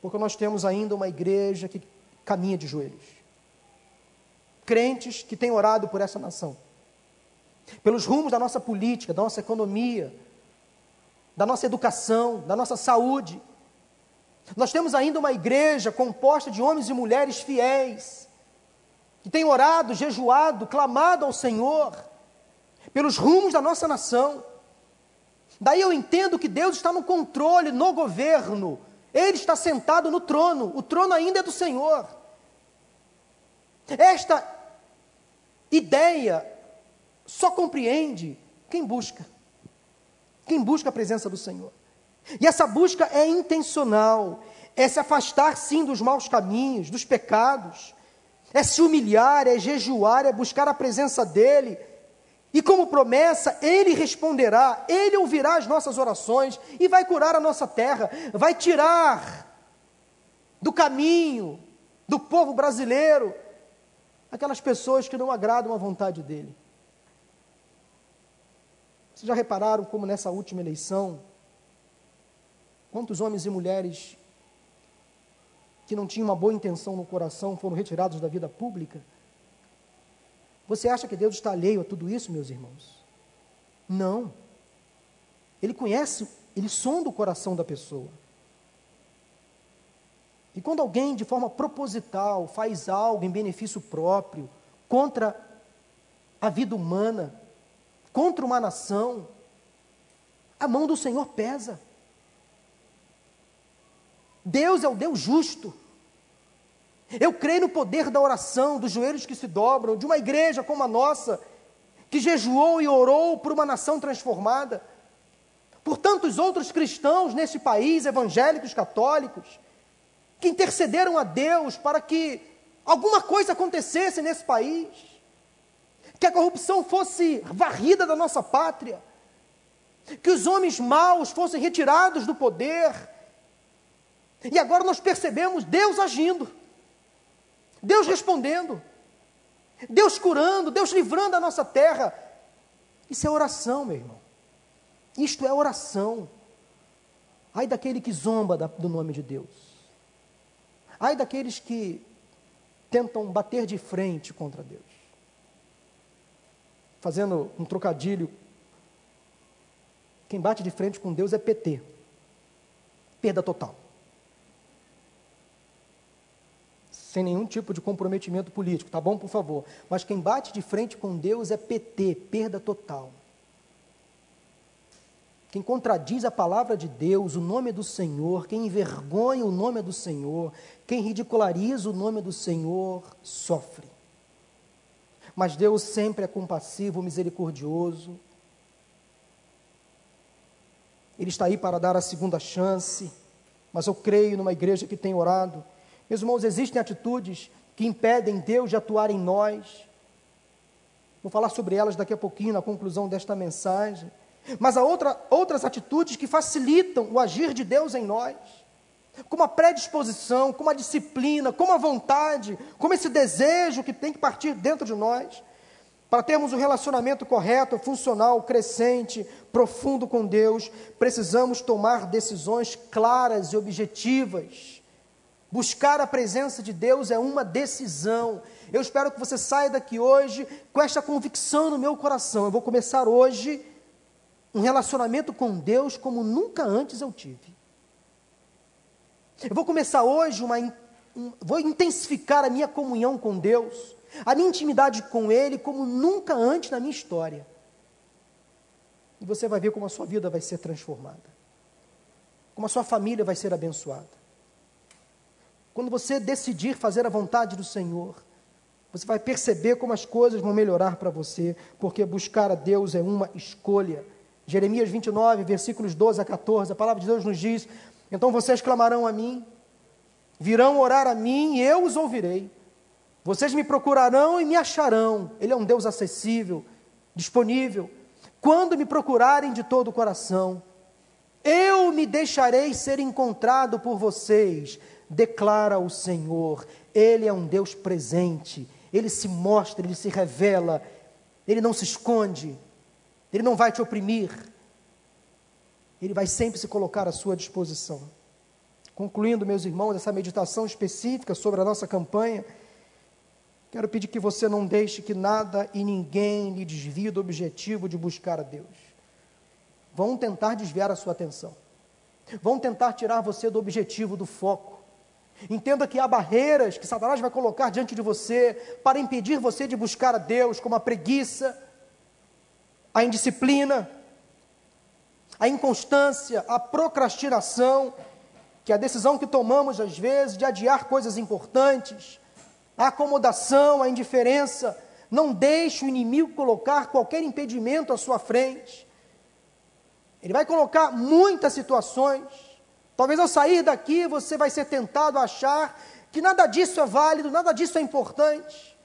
porque nós temos ainda uma igreja que caminha de joelhos. Crentes que têm orado por essa nação, pelos rumos da nossa política, da nossa economia, da nossa educação, da nossa saúde. Nós temos ainda uma igreja composta de homens e mulheres fiéis, que têm orado, jejuado, clamado ao Senhor pelos rumos da nossa nação. Daí eu entendo que Deus está no controle, no governo. Ele está sentado no trono. O trono ainda é do Senhor. Esta ideia só compreende quem busca. Quem busca a presença do Senhor. E essa busca é intencional, é se afastar sim dos maus caminhos, dos pecados, é se humilhar, é jejuar, é buscar a presença dEle, e como promessa, Ele responderá, Ele ouvirá as nossas orações e vai curar a nossa terra, vai tirar do caminho do povo brasileiro aquelas pessoas que não agradam à vontade dEle. Vocês já repararam como nessa última eleição, quantos homens e mulheres que não tinham uma boa intenção no coração foram retirados da vida pública? Você acha que Deus está alheio a tudo isso, meus irmãos? Não. Ele conhece, ele sonda o coração da pessoa. E quando alguém, de forma proposital, faz algo em benefício próprio, contra a vida humana, contra uma nação, a mão do Senhor pesa. Deus é o Deus justo. Eu creio no poder da oração, dos joelhos que se dobram, de uma igreja como a nossa, que jejuou e orou por uma nação transformada, por tantos outros cristãos nesse país, evangélicos, católicos, que intercederam a Deus para que alguma coisa acontecesse nesse país, que a corrupção fosse varrida da nossa pátria, que os homens maus fossem retirados do poder. E agora nós percebemos Deus agindo. Deus respondendo, Deus curando, Deus livrando a nossa terra. Isso é oração, meu irmão. Isto é oração. Ai daquele que zomba do nome de Deus. Ai daqueles que tentam bater de frente contra Deus. Fazendo um trocadilho, quem bate de frente com Deus é PT. Perda total. Sem nenhum tipo de comprometimento político, tá bom, por favor. Mas quem bate de frente com Deus é PT, perda total. Quem contradiz a palavra de Deus, o nome do Senhor, quem envergonha o nome do Senhor, quem ridiculariza o nome do Senhor, sofre. Mas Deus sempre é compassivo, misericordioso. Ele está aí para dar a segunda chance. Mas eu creio numa igreja que tem orado meus irmãos, existem atitudes que impedem Deus de atuar em nós. Vou falar sobre elas daqui a pouquinho, na conclusão desta mensagem. Mas há outra, outras atitudes que facilitam o agir de Deus em nós, como a predisposição, como a disciplina, como a vontade, como esse desejo que tem que partir dentro de nós, para termos um relacionamento correto, funcional, crescente, profundo com Deus, precisamos tomar decisões claras e objetivas Buscar a presença de Deus é uma decisão. Eu espero que você saia daqui hoje com esta convicção no meu coração. Eu vou começar hoje um relacionamento com Deus como nunca antes eu tive. Eu vou começar hoje uma. Um, vou intensificar a minha comunhão com Deus, a minha intimidade com Ele como nunca antes na minha história. E você vai ver como a sua vida vai ser transformada, como a sua família vai ser abençoada. Quando você decidir fazer a vontade do Senhor, Você vai perceber como as coisas vão melhorar para você, porque buscar a Deus é uma escolha. Jeremias 29, versículos 12 a 14, a palavra de Deus nos diz: Então vocês clamarão a mim, virão orar a mim e eu os ouvirei. Vocês me procurarão e me acharão. Ele é um Deus acessível, disponível. Quando me procurarem de todo o coração, eu me deixarei ser encontrado por vocês, declara o Senhor. Ele é um Deus presente, ele se mostra, ele se revela, ele não se esconde, ele não vai te oprimir, ele vai sempre se colocar à sua disposição. Concluindo, meus irmãos, essa meditação específica sobre a nossa campanha, quero pedir que você não deixe que nada e ninguém lhe desvie do objetivo de buscar a Deus. Vão tentar desviar a sua atenção, vão tentar tirar você do objetivo, do foco. Entenda que há barreiras que Satanás vai colocar diante de você para impedir você de buscar a Deus, como a preguiça, a indisciplina, a inconstância, a procrastinação, que é a decisão que tomamos às vezes de adiar coisas importantes, a acomodação, a indiferença. Não deixe o inimigo colocar qualquer impedimento à sua frente. Ele vai colocar muitas situações. Talvez ao sair daqui você vai ser tentado a achar que nada disso é válido, nada disso é importante.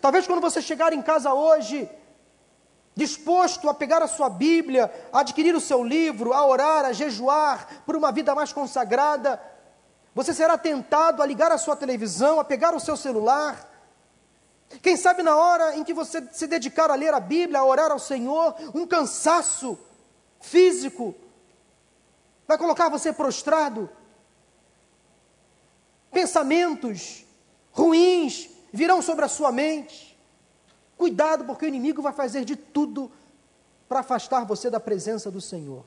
Talvez quando você chegar em casa hoje, disposto a pegar a sua Bíblia, a adquirir o seu livro, a orar, a jejuar por uma vida mais consagrada, você será tentado a ligar a sua televisão, a pegar o seu celular. Quem sabe na hora em que você se dedicar a ler a Bíblia, a orar ao Senhor, um cansaço físico vai colocar você prostrado. Pensamentos ruins virão sobre a sua mente. Cuidado, porque o inimigo vai fazer de tudo para afastar você da presença do Senhor.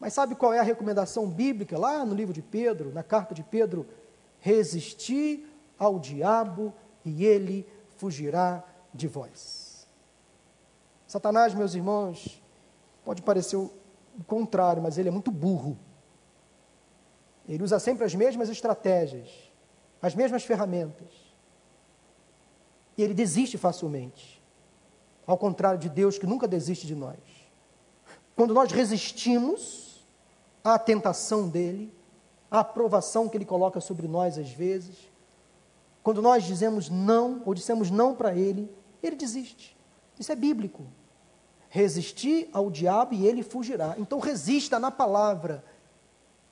Mas sabe qual é a recomendação bíblica lá no livro de Pedro, na carta de Pedro? Resistir ao diabo e ele fugirá de vós. Satanás, meus irmãos, pode parecer o contrário, mas ele é muito burro. Ele usa sempre as mesmas estratégias, as mesmas ferramentas. E ele desiste facilmente. Ao contrário de Deus, que nunca desiste de nós. Quando nós resistimos à tentação dele, à aprovação que ele coloca sobre nós às vezes, quando nós dizemos não, ou dissemos não para ele, ele desiste. Isso é bíblico. Resistir ao diabo e ele fugirá. Então resista na palavra.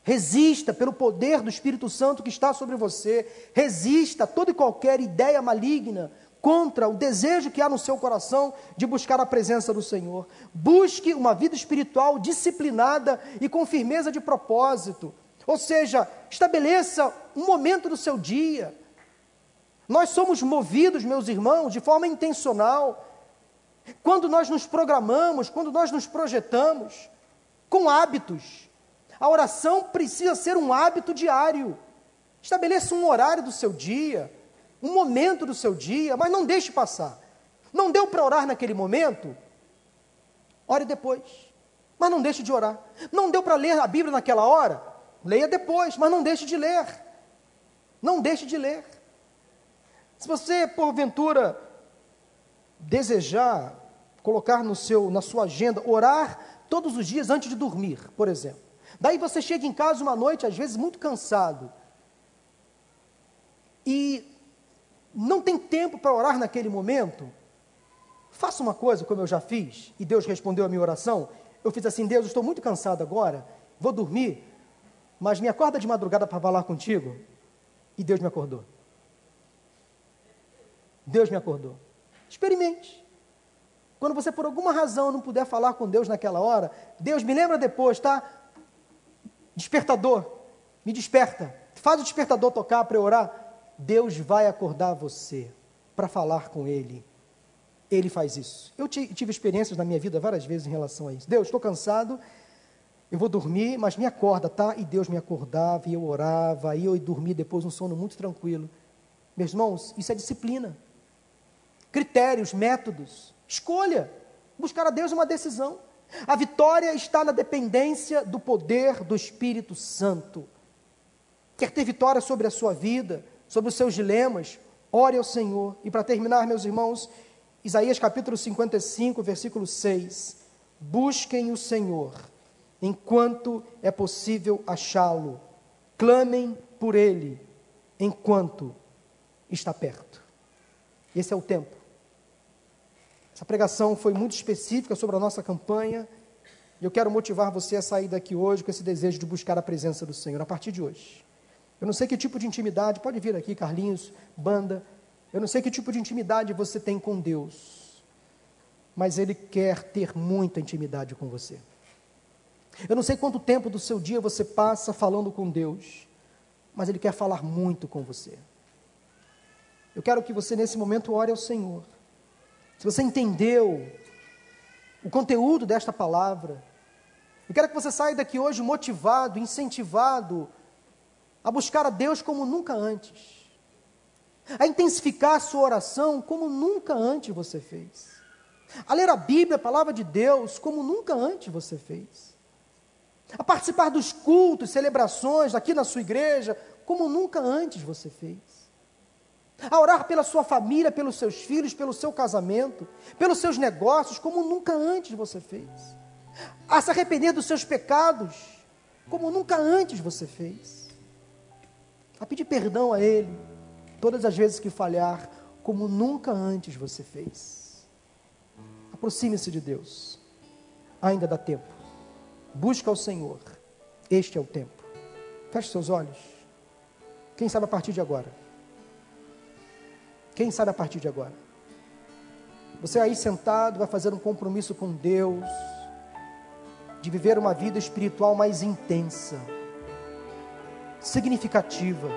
Resista pelo poder do Espírito Santo que está sobre você. Resista a toda e qualquer ideia maligna, contra o desejo que há no seu coração de buscar a presença do Senhor. Busque uma vida espiritual disciplinada e com firmeza de propósito. Ou seja, estabeleça um momento do seu dia. Nós somos movidos, meus irmãos, de forma intencional. Quando nós nos programamos, quando nós nos projetamos com hábitos. A oração precisa ser um hábito diário. Estabeleça um horário do seu dia um momento do seu dia, mas não deixe passar. Não deu para orar naquele momento? Ore depois. Mas não deixe de orar. Não deu para ler a Bíblia naquela hora? Leia depois, mas não deixe de ler. Não deixe de ler. Se você, porventura, desejar colocar no seu, na sua agenda, orar todos os dias antes de dormir, por exemplo. Daí você chega em casa uma noite, às vezes muito cansado, e não tem tempo para orar naquele momento, faça uma coisa como eu já fiz, e Deus respondeu a minha oração. Eu fiz assim: Deus, eu estou muito cansado agora, vou dormir, mas me acorda de madrugada para falar contigo. E Deus me acordou. Deus me acordou. Experimente. Quando você por alguma razão não puder falar com Deus naquela hora, Deus me lembra depois, tá? Despertador, me desperta. Faz o despertador tocar para eu orar. Deus vai acordar você para falar com Ele. Ele faz isso. Eu tive experiências na minha vida várias vezes em relação a isso. Deus, estou cansado, eu vou dormir, mas me acorda, tá? E Deus me acordava, e eu orava, e eu ia dormir depois um sono muito tranquilo. Meus irmãos, isso é disciplina. Critérios, métodos, escolha. Buscar a Deus é uma decisão. A vitória está na dependência do poder do Espírito Santo. Quer ter vitória sobre a sua vida, sobre os seus dilemas, ore ao Senhor. E para terminar, meus irmãos, Isaías capítulo 55, versículo 6. Busquem o Senhor enquanto é possível achá-lo. Clamem por ele enquanto está perto. Esse é o tempo. Essa pregação foi muito específica sobre a nossa campanha. E eu quero motivar você a sair daqui hoje com esse desejo de buscar a presença do Senhor a partir de hoje. Eu não sei que tipo de intimidade, pode vir aqui, Carlinhos, banda. Eu não sei que tipo de intimidade você tem com Deus, mas Ele quer ter muita intimidade com você. Eu não sei quanto tempo do seu dia você passa falando com Deus, mas Ele quer falar muito com você. Eu quero que você, nesse momento, ore ao Senhor. Se você entendeu o conteúdo desta palavra, eu quero que você saia daqui hoje motivado, incentivado a buscar a Deus como nunca antes, a intensificar a sua oração como nunca antes você fez, a ler a Bíblia, a palavra de Deus, como nunca antes você fez, a participar dos cultos, celebrações aqui na sua igreja, como nunca antes você fez, a orar pela sua família, pelos seus filhos, pelo seu casamento, pelos seus negócios, como nunca antes você fez, a se arrepender dos seus pecados, como nunca antes você fez a pedir perdão a Ele todas as vezes que falhar, como nunca antes você fez. Aproxime-se de Deus, ainda dá tempo. Busca o Senhor, este é o tempo. Feche seus olhos. Quem sabe a partir de agora? Quem sabe a partir de agora? Você aí sentado vai fazer um compromisso com Deus, de viver uma vida espiritual mais intensa significativa.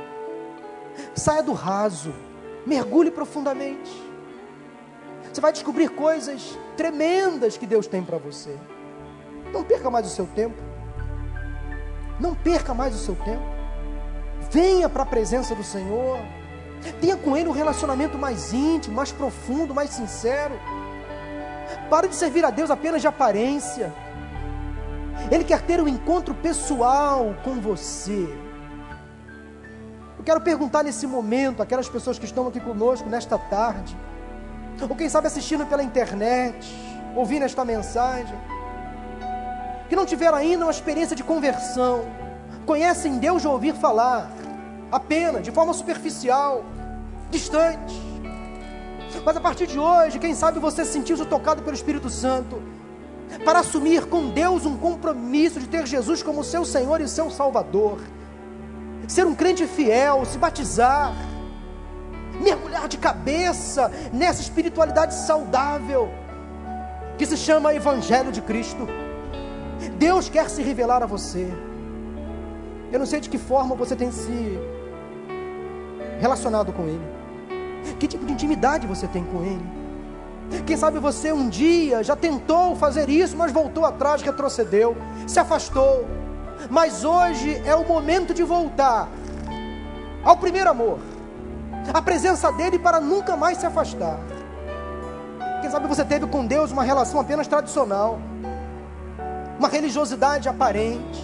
Saia do raso, mergulhe profundamente. Você vai descobrir coisas tremendas que Deus tem para você. Não perca mais o seu tempo. Não perca mais o seu tempo. Venha para a presença do Senhor. Tenha com Ele um relacionamento mais íntimo, mais profundo, mais sincero. Pare de servir a Deus apenas de aparência. Ele quer ter um encontro pessoal com você. Eu quero perguntar nesse momento aquelas pessoas que estão aqui conosco nesta tarde, ou quem sabe assistindo pela internet, ouvindo esta mensagem, que não tiveram ainda uma experiência de conversão, conhecem Deus de ouvir falar, apenas, de forma superficial, distante. Mas a partir de hoje, quem sabe você sentiu-se tocado pelo Espírito Santo para assumir com Deus um compromisso de ter Jesus como seu Senhor e seu Salvador ser um crente fiel, se batizar, mergulhar de cabeça nessa espiritualidade saudável que se chama Evangelho de Cristo. Deus quer se revelar a você. Eu não sei de que forma você tem se relacionado com Ele, que tipo de intimidade você tem com Ele. Quem sabe você um dia já tentou fazer isso, mas voltou atrás, retrocedeu, se afastou mas hoje é o momento de voltar ao primeiro amor, a presença dele para nunca mais se afastar. Quem sabe você teve com Deus uma relação apenas tradicional, uma religiosidade aparente,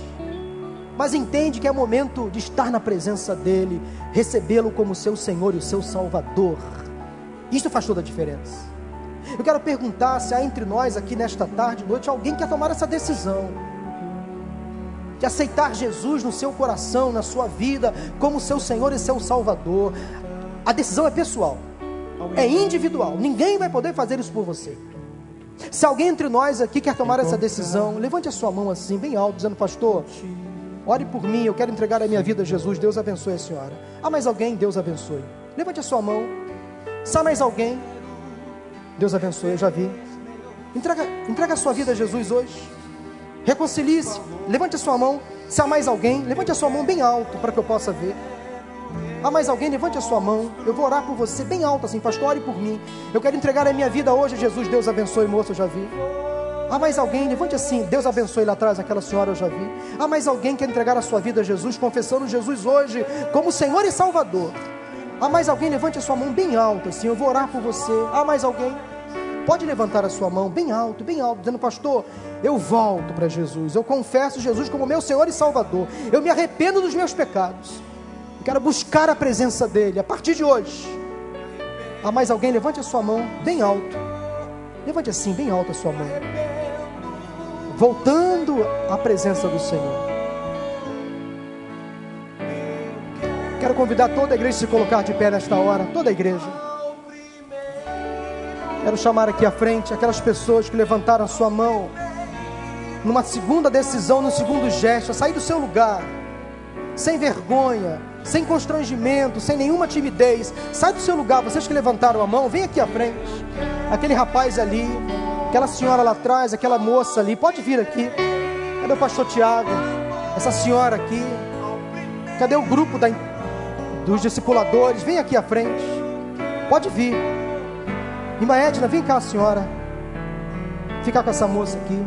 mas entende que é momento de estar na presença dele, recebê-lo como seu Senhor e o seu Salvador. Isso faz toda a diferença. Eu quero perguntar se há entre nós aqui nesta tarde, noite, alguém que quer tomar essa decisão de aceitar Jesus no seu coração, na sua vida, como seu Senhor e seu Salvador. A decisão é pessoal, é individual, ninguém vai poder fazer isso por você. Se alguém entre nós aqui quer tomar essa decisão, levante a sua mão assim, bem alto, dizendo: Pastor, ore por mim, eu quero entregar a minha vida a Jesus, Deus abençoe a senhora. Há mais alguém? Deus abençoe. Levante a sua mão. Há mais alguém? Deus abençoe, eu já vi. Entrega, entrega a sua vida a Jesus hoje. Reconcilie-se. Levante a sua mão. Se há mais alguém, levante a sua mão bem alto para que eu possa ver. Há mais alguém? Levante a sua mão. Eu vou orar por você bem alto assim, pastor, ore por mim. Eu quero entregar a minha vida hoje a Jesus. Deus abençoe, moço, eu já vi. Há mais alguém? Levante assim. Deus abençoe lá atrás aquela senhora, eu já vi. Há mais alguém que quer entregar a sua vida a Jesus, confessando Jesus hoje como Senhor e Salvador. Há mais alguém? Levante a sua mão bem alto assim. Eu vou orar por você. Há mais alguém? Pode levantar a sua mão bem alto, bem alto, dizendo, pastor, eu volto para Jesus. Eu confesso Jesus como meu Senhor e Salvador. Eu me arrependo dos meus pecados. Eu quero buscar a presença dEle a partir de hoje. Há mais alguém? Levante a sua mão bem alto. Levante assim, bem alto a sua mão. Voltando à presença do Senhor. Quero convidar toda a igreja a se colocar de pé nesta hora, toda a igreja. Quero chamar aqui à frente aquelas pessoas que levantaram a sua mão numa segunda decisão, no segundo gesto, a sair do seu lugar, sem vergonha, sem constrangimento, sem nenhuma timidez. Sai do seu lugar, vocês que levantaram a mão, vem aqui à frente. Aquele rapaz ali, aquela senhora lá atrás, aquela moça ali, pode vir aqui. Cadê o pastor Tiago? Essa senhora aqui. Cadê o grupo da, dos discipuladores? Vem aqui à frente. Pode vir. Irmã Edna, vem cá, senhora. Ficar com essa moça aqui.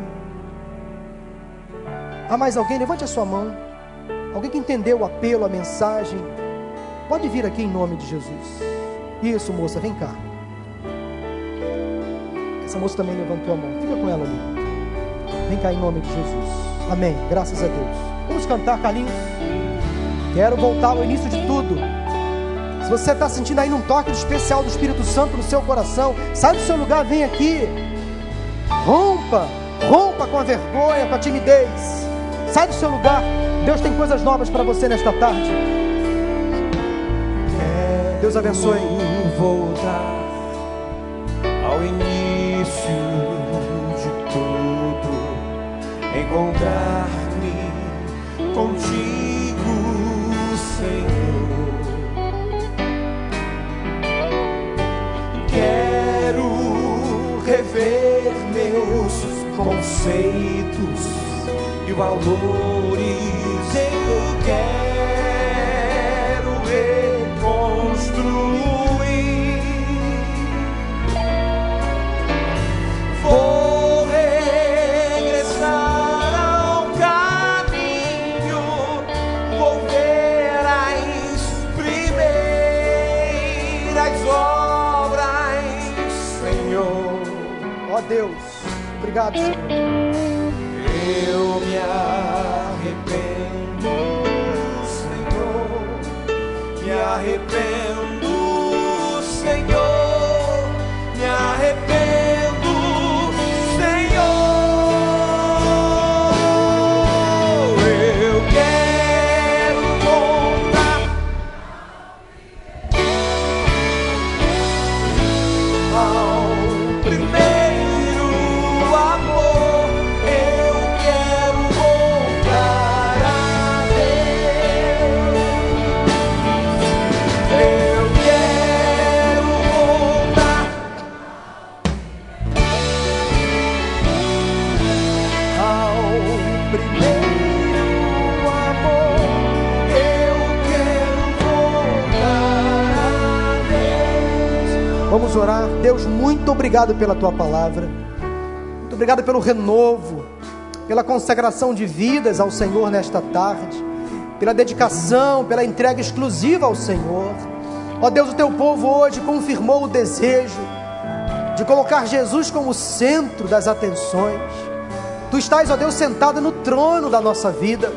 Há mais alguém? Levante a sua mão. Alguém que entendeu o apelo, a mensagem. Pode vir aqui em nome de Jesus. Isso, moça, vem cá. Essa moça também levantou a mão. Fica com ela ali. Vem cá em nome de Jesus. Amém. Graças a Deus. Vamos cantar, Carlinhos. Quero voltar ao início de tudo. Se você está sentindo aí um toque especial do Espírito Santo no seu coração, sai do seu lugar, vem aqui. Rompa, rompa com a vergonha, com a timidez. Sai do seu lugar. Deus tem coisas novas para você nesta tarde. Deus abençoe. voltar ao início encontrar-me contigo, Senhor. Quero rever meus conceitos e valores. Eu quero reconstruir. Deus, obrigado, Senhor. Eu me arrependo, Senhor, me arrependo, Vamos orar. Deus, muito obrigado pela tua palavra. Muito obrigado pelo renovo, pela consagração de vidas ao Senhor nesta tarde, pela dedicação, pela entrega exclusiva ao Senhor. Ó Deus, o teu povo hoje confirmou o desejo de colocar Jesus como centro das atenções. Tu estás, ó Deus, sentado no trono da nossa vida.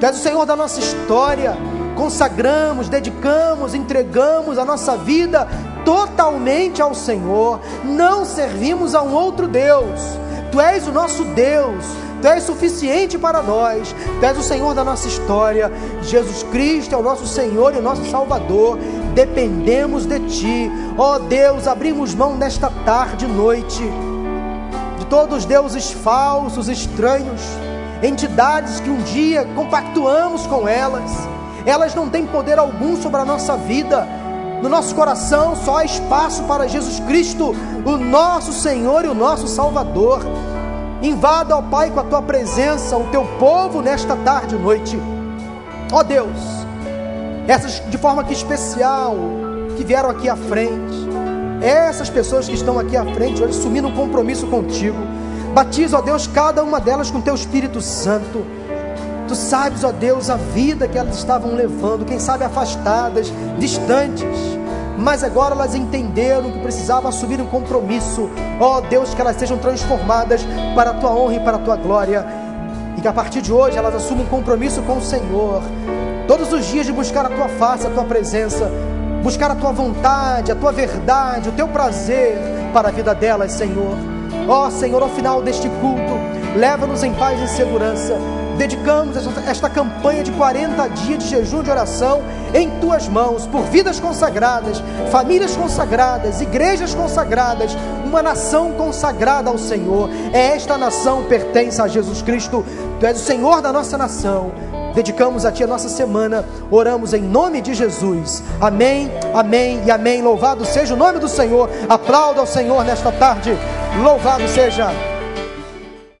Tu és o Senhor da nossa história. Consagramos, dedicamos, entregamos a nossa vida totalmente ao Senhor. Não servimos a um outro Deus. Tu és o nosso Deus. Tu és suficiente para nós. Tu és o Senhor da nossa história. Jesus Cristo é o nosso Senhor e o nosso Salvador. Dependemos de Ti. Ó Deus, abrimos mão nesta tarde e noite de todos os deuses falsos, estranhos, entidades que um dia compactuamos com elas. Elas não têm poder algum sobre a nossa vida. No nosso coração só há espaço para Jesus Cristo, o nosso Senhor e o nosso Salvador. Invada, ó Pai, com a tua presença, o teu povo nesta tarde e noite. Ó Deus, essas de forma que especial que vieram aqui à frente, essas pessoas que estão aqui à frente hoje assumindo um compromisso contigo. Batiza, ó Deus, cada uma delas com teu Espírito Santo. Tu sabes, ó Deus, a vida que elas estavam levando, quem sabe afastadas, distantes. Mas agora elas entenderam que precisavam assumir um compromisso. Ó Deus, que elas sejam transformadas para a tua honra e para a tua glória. E que a partir de hoje elas assumam um compromisso com o Senhor. Todos os dias de buscar a tua face, a tua presença buscar a tua vontade, a tua verdade, o teu prazer para a vida delas, Senhor. Ó Senhor, ao final deste culto, leva-nos em paz e segurança. Dedicamos esta, esta campanha de 40 dias de jejum de oração em tuas mãos, por vidas consagradas, famílias consagradas, igrejas consagradas, uma nação consagrada ao Senhor. É esta nação pertence a Jesus Cristo. Tu és o Senhor da nossa nação. Dedicamos a Ti a nossa semana, oramos em nome de Jesus. Amém, amém e amém. Louvado seja o nome do Senhor. Aplauda ao Senhor nesta tarde. Louvado seja.